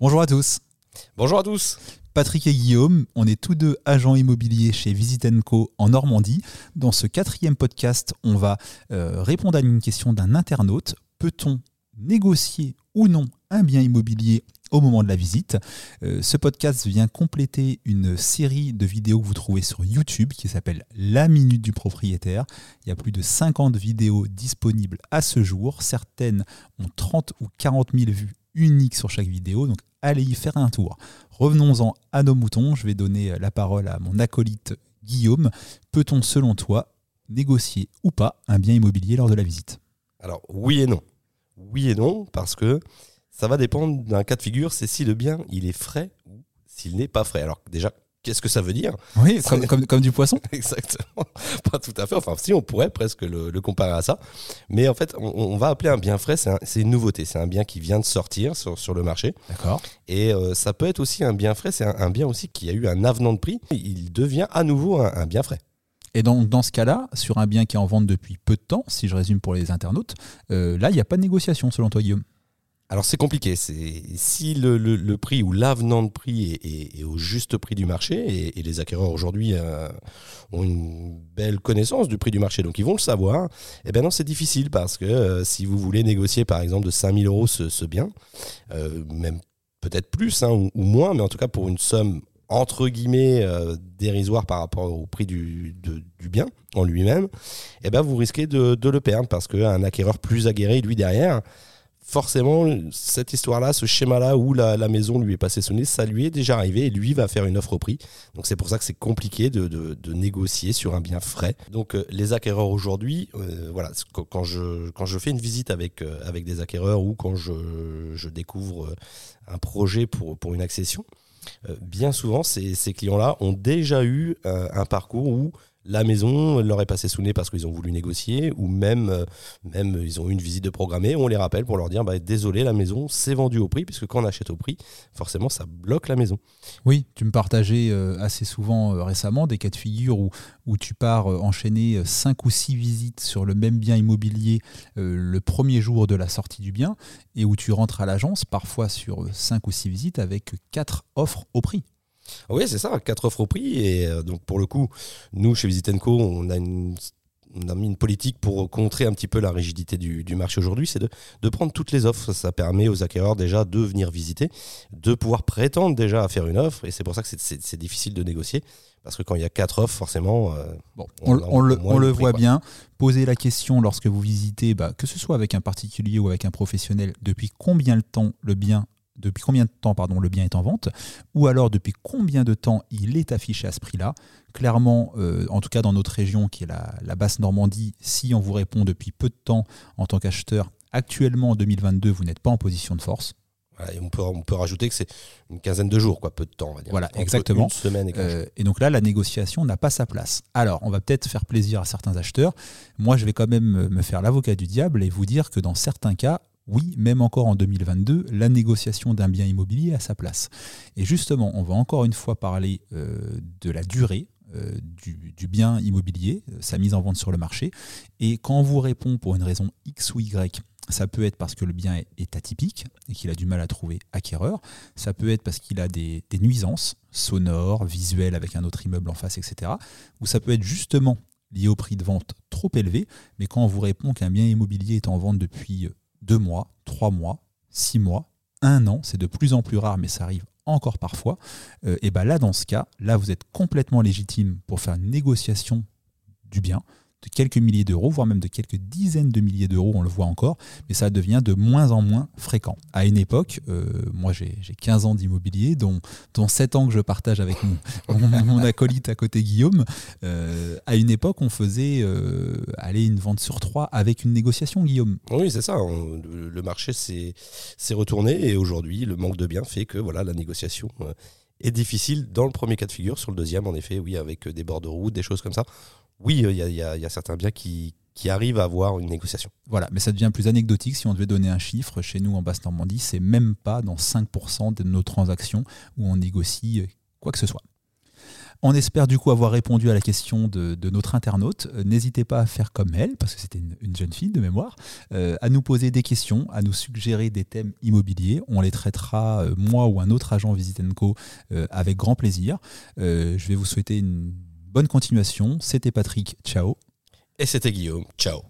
Bonjour à tous. Bonjour à tous. Patrick et Guillaume, on est tous deux agents immobiliers chez Visit Co en Normandie. Dans ce quatrième podcast, on va euh, répondre à une question d'un internaute. Peut-on négocier ou non un bien immobilier au moment de la visite? Euh, ce podcast vient compléter une série de vidéos que vous trouvez sur YouTube qui s'appelle La Minute du propriétaire. Il y a plus de 50 vidéos disponibles à ce jour. Certaines ont 30 ou 40 000 vues uniques sur chaque vidéo, donc allez y faire un tour. Revenons-en à nos moutons. Je vais donner la parole à mon acolyte Guillaume. Peut-on, selon toi, négocier ou pas un bien immobilier lors de la visite? Alors, oui et non. Oui et non, parce que ça va dépendre d'un cas de figure, c'est si le bien il est frais ou s'il n'est pas frais. Alors déjà, qu'est-ce que ça veut dire Oui, comme, du poisson Exactement. Pas tout à fait. Enfin, si on pourrait presque le, comparer à ça. Mais en fait, on, va appeler un bien frais, c'est une nouveauté. C'est un bien qui vient de sortir sur, le marché. D'accord. Et euh, ça peut être aussi un bien frais, c'est un, bien aussi qui a eu un avenant de prix. Il devient à nouveau un, bien frais. Et donc, dans ce cas-là, sur un bien qui est en vente depuis peu de temps, si je résume pour les internautes, euh, là, il n'y a pas de négociation selon toi, Guillaume? Alors c'est compliqué. Si le, prix ou l'avenant de prix est, au juste prix du marché et, les acquéreurs aujourd'hui euh, ont une belle connaissance du prix du marché, donc ils vont le savoir. Eh bien non, c'est difficile parce que euh, si vous voulez négocier par exemple de 5000 euros ce, bien, euh, même peut-être plus hein, ou, moins, mais en tout cas pour une somme entre guillemets dérisoire par rapport au prix du, bien en lui-même, eh ben vous risquez de, de le perdre parce qu'un acquéreur plus aguerri, lui derrière, forcément, cette histoire-là, ce schéma-là où la, maison lui est passée nez, ça lui est déjà arrivé et lui va faire une offre au prix. Donc c'est pour ça que c'est compliqué de, négocier sur un bien frais. Donc euh, les acquéreurs aujourd'hui, euh, voilà, quand je, quand je fais une visite avec, euh, avec des acquéreurs ou quand je, découvre un projet pour, pour une accession, bien souvent ces, ces clients-là ont déjà eu un parcours où la maison leur est passée sous nez parce qu'ils ont voulu négocier, ou même, euh, même ils ont eu une visite de programmée, on les rappelle pour leur dire bah, désolé, la maison s'est vendue au prix, puisque quand on achète au prix, forcément ça bloque la maison. Oui, tu me partageais euh, assez souvent euh, récemment des cas de figure où, où tu pars enchaîner cinq ou six visites sur le même bien immobilier le premier jour de la sortie du bien, et où tu rentres à l'agence parfois sur cinq ou six visites avec quatre offres au prix. Oui, c'est ça, quatre offres au prix. Et euh, donc, pour le coup, nous, chez Visitenco, on a une on a mis une politique pour contrer un petit peu la rigidité du, marché aujourd'hui, c'est de, prendre toutes les offres. Ça, permet aux acquéreurs déjà de venir visiter, de pouvoir prétendre déjà à faire une offre. Et c'est pour ça que c'est difficile de négocier. Parce que quand il y a quatre offres, forcément. Euh, bon, on, le, voit bien. Posez la question lorsque vous visitez, bah, que ce soit avec un particulier ou avec un professionnel, depuis combien de temps le bien depuis combien de temps pardon, le bien est en vente, ou alors depuis combien de temps il est affiché à ce prix-là. Clairement, euh, en tout cas dans notre région qui est la, basse Normandie, si on vous répond depuis peu de temps en tant qu'acheteur, actuellement en 2022, vous n'êtes pas en position de force. on, peut, on peut rajouter que c'est une quinzaine de jours, quoi, peu de temps. Voilà, exactement. semaine et, euh, et, donc là, la négociation n'a pas sa place. Alors, on va peut-être faire plaisir à certains acheteurs. Moi, je vais quand même me faire l'avocat du diable et vous dire que dans certains cas, oui, même encore en 2022, la négociation d'un bien immobilier a sa place. Et justement, on va encore une fois parler euh, de la durée euh, du, bien immobilier, euh, sa mise en vente sur le marché. Et quand on vous répond pour une raison X ou Y, ça peut être parce que le bien est, atypique et qu'il a du mal à trouver acquéreur. Ça peut être parce qu'il a des, nuisances sonores, visuelles avec un autre immeuble en face, etc. Ou ça peut être justement lié au prix de vente trop élevé. Mais quand on vous répond qu'un bien immobilier est en vente depuis deux mois, trois mois, six mois, un an, c'est de plus en plus rare, mais ça arrive encore parfois, euh, et ben là, dans ce cas, là, vous êtes complètement légitime pour faire une négociation du bien de quelques milliers d'euros, voire même de quelques dizaines de milliers d'euros, on le voit encore, mais ça devient de moins en moins fréquent. À une époque, euh, moi j'ai 15 ans d'immobilier, dont, dont 7 ans que je partage avec mon, acolyte à côté Guillaume. Euh, à une époque, on faisait euh, aller une vente sur trois avec une négociation, Guillaume. Oui, c'est ça. le marché s'est retourné et aujourd'hui, le manque de biens fait que voilà, la négociation est difficile dans le premier cas de figure. Sur le deuxième, en effet, oui, avec des bords de route, des choses comme ça oui, il y, a, certains biens qui, arrivent à avoir une négociation. Voilà, mais ça devient plus anecdotique si on devait donner un chiffre. Chez nous, en Basse-Normandie, c'est même pas dans 5% de nos transactions où on négocie quoi que ce soit. On espère du coup avoir répondu à la question de, notre internaute. Euh, n'hésitez pas à faire comme elle, parce que c'était une, jeune fille de mémoire, euh, à nous poser des questions, à nous suggérer des thèmes immobiliers. On les traitera, euh, moi ou un autre agent Visit Co, avec grand plaisir. je vais vous souhaiter une bonne continuation. C'était Patrick, ciao. Et c'était Guillaume, ciao.